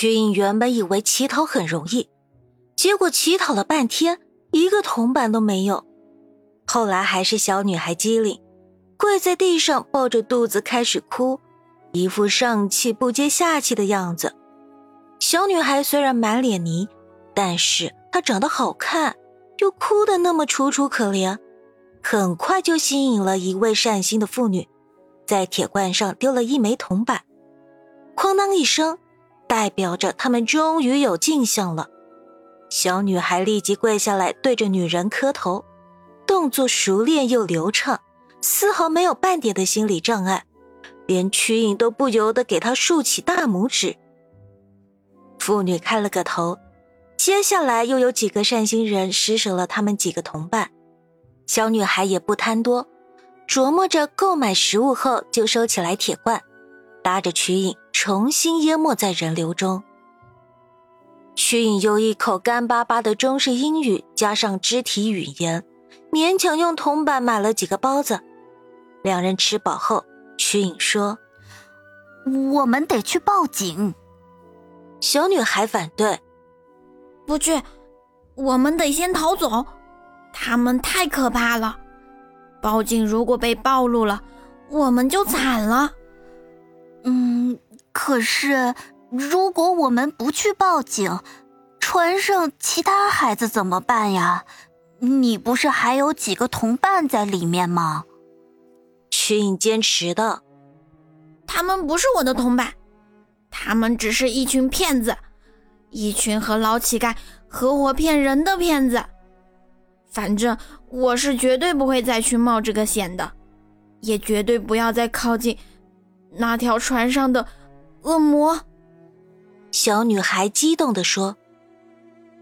曲颖原本以为乞讨很容易，结果乞讨了半天，一个铜板都没有。后来还是小女孩机灵，跪在地上抱着肚子开始哭，一副上气不接下气的样子。小女孩虽然满脸泥，但是她长得好看，又哭得那么楚楚可怜，很快就吸引了一位善心的妇女，在铁罐上丢了一枚铜板，哐当一声。代表着他们终于有镜像了。小女孩立即跪下来，对着女人磕头，动作熟练又流畅，丝毫没有半点的心理障碍，连曲颖都不由得给她竖起大拇指。妇女开了个头，接下来又有几个善心人施舍了他们几个同伴。小女孩也不贪多，琢磨着购买食物后就收起来铁罐。搭着曲颖重新淹没在人流中。曲颖用一口干巴巴的中式英语加上肢体语言，勉强用铜板买了几个包子。两人吃饱后，曲颖说：“我们得去报警。”小女孩反对：“不去，我们得先逃走。他们太可怕了，报警如果被暴露了，我们就惨了。”嗯，可是如果我们不去报警，船上其他孩子怎么办呀？你不是还有几个同伴在里面吗？曲颖坚持的，他们不是我的同伴，他们只是一群骗子，一群和老乞丐合伙骗人的骗子。反正我是绝对不会再去冒这个险的，也绝对不要再靠近。那条船上的恶魔，小女孩激动地说。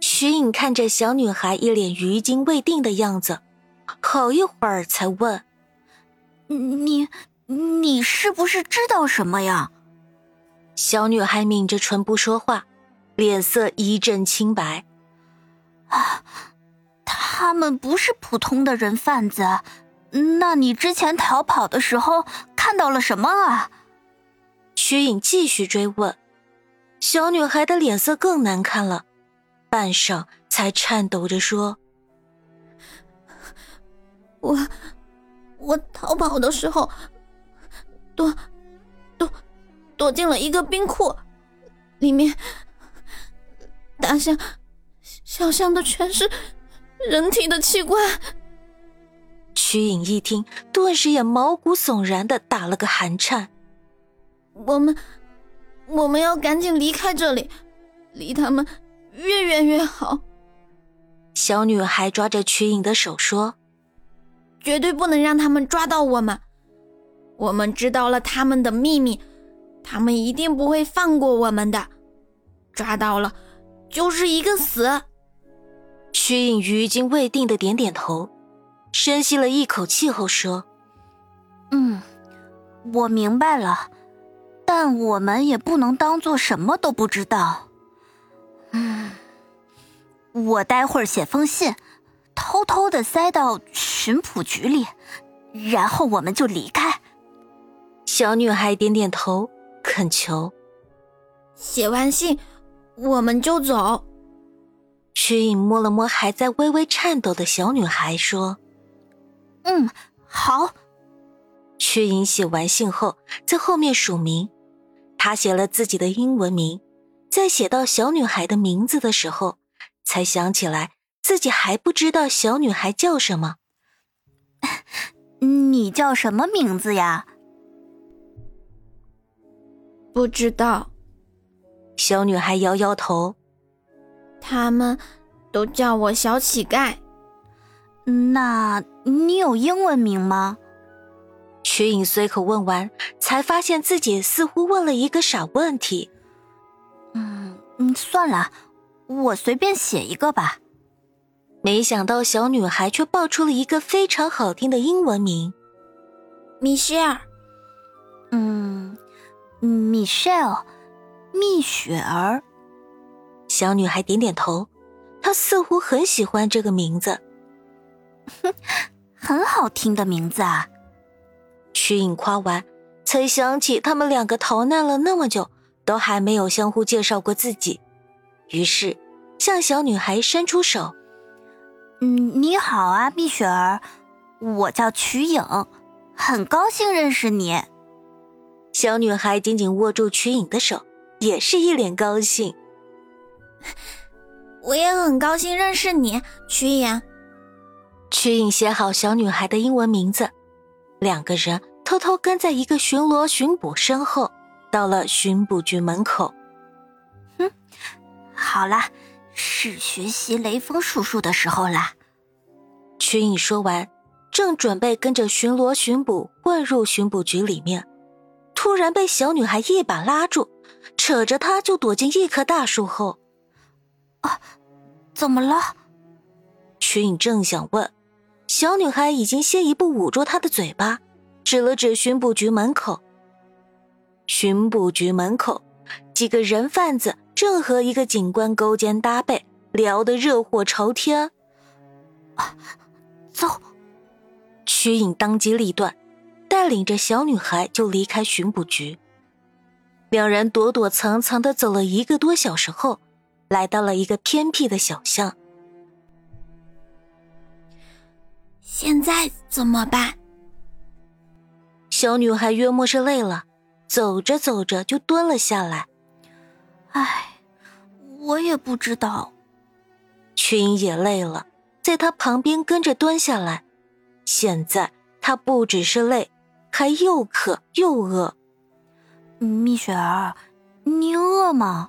徐颖看着小女孩一脸余惊未定的样子，好一会儿才问：“你，你是不是知道什么呀？”小女孩抿着唇不说话，脸色一阵清白。啊，他们不是普通的人贩子。那你之前逃跑的时候看到了什么啊？曲颖继续追问，小女孩的脸色更难看了，半晌才颤抖着说：“我，我逃跑的时候，躲，躲，躲进了一个冰库，里面大象、小象的全是人体的器官。”曲颖一听，顿时也毛骨悚然的打了个寒颤。我们，我们要赶紧离开这里，离他们越远越好。小女孩抓着瞿颖的手说：“绝对不能让他们抓到我们。我们知道了他们的秘密，他们一定不会放过我们的。抓到了，就是一个死。”曲颖余惊未定的点点头。深吸了一口气后说：“嗯，我明白了，但我们也不能当做什么都不知道。嗯，我待会儿写封信，偷偷的塞到巡捕局里，然后我们就离开。”小女孩点点头，恳求：“写完信，我们就走。”曲影摸了摸还在微微颤抖的小女孩，说。嗯，好。曲影写完信后，在后面署名。他写了自己的英文名，在写到小女孩的名字的时候，才想起来自己还不知道小女孩叫什么。你叫什么名字呀？不知道。小女孩摇摇头。他们都叫我小乞丐。那你有英文名吗？曲颖随口问完，才发现自己似乎问了一个傻问题。嗯，算了，我随便写一个吧。没想到小女孩却报出了一个非常好听的英文名，米歇尔。嗯，Michelle，蜜雪儿。小女孩点点头，她似乎很喜欢这个名字。哼，很好听的名字啊。曲颖夸完，才想起他们两个逃难了那么久，都还没有相互介绍过自己，于是向小女孩伸出手。嗯，你好啊，蜜雪儿，我叫曲颖，很高兴认识你。小女孩紧紧握住曲颖的手，也是一脸高兴。我也很高兴认识你，曲颖。曲颖写好小女孩的英文名字，两个人偷偷跟在一个巡逻巡捕身后，到了巡捕局门口。哼，好了。是学习雷锋叔叔的时候啦。曲颖说完，正准备跟着巡逻巡捕混入巡捕局里面，突然被小女孩一把拉住，扯着她就躲进一棵大树后。啊，怎么了？曲颖正想问，小女孩已经先一步捂住他的嘴巴，指了指巡捕局门口。巡捕局门口，几个人贩子。正和一个警官勾肩搭背，聊得热火朝天。啊，走！曲颖当机立断，带领着小女孩就离开巡捕局。两人躲躲藏藏的走了一个多小时后，来到了一个偏僻的小巷。现在怎么办？小女孩约莫是累了，走着走着就蹲了下来。唉。我也不知道，曲颖也累了，在她旁边跟着蹲下来。现在她不只是累，还又渴又饿。蜜雪儿，你饿吗？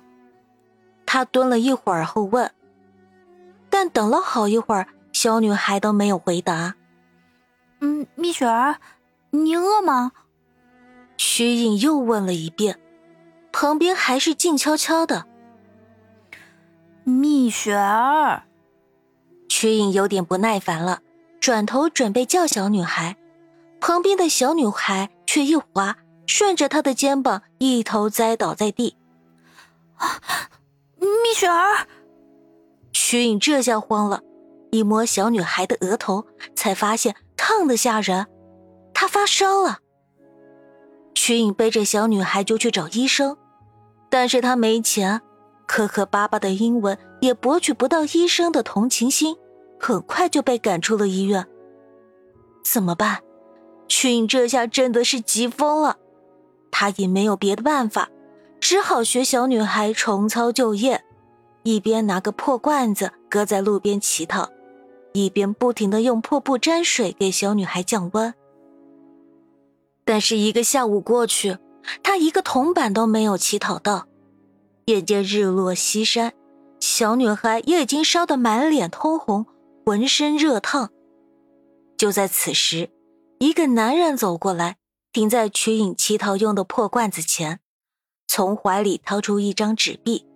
他蹲了一会儿后问。但等了好一会儿，小女孩都没有回答。嗯，蜜雪儿，你饿吗？曲颖又问了一遍，旁边还是静悄悄的。蜜雪儿，曲颖有点不耐烦了，转头准备叫小女孩，旁边的小女孩却一滑，顺着她的肩膀一头栽倒在地。啊，蜜雪儿！曲颖这下慌了，一摸小女孩的额头，才发现烫的吓人，她发烧了。曲颖背着小女孩就去找医生，但是她没钱。磕磕巴巴的英文也博取不到医生的同情心，很快就被赶出了医院。怎么办？曲颖这下真的是急疯了，他也没有别的办法，只好学小女孩重操旧业，一边拿个破罐子搁在路边乞讨，一边不停的用破布沾水给小女孩降温。但是一个下午过去，他一个铜板都没有乞讨到。眼见日落西山，小女孩也已经烧得满脸通红，浑身热烫。就在此时，一个男人走过来，停在曲颖乞讨用的破罐子前，从怀里掏出一张纸币，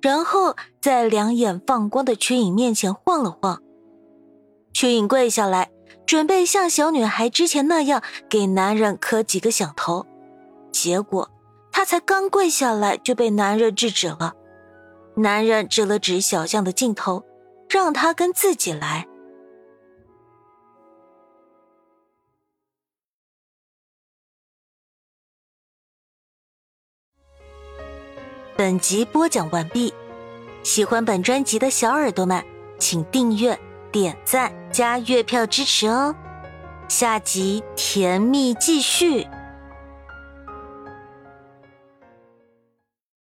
然后在两眼放光的曲颖面前晃了晃。曲颖跪下来，准备像小女孩之前那样给男人磕几个响头，结果。他才刚跪下来，就被男人制止了。男人指了指小巷的尽头，让他跟自己来。本集播讲完毕，喜欢本专辑的小耳朵们，请订阅、点赞、加月票支持哦。下集甜蜜继续。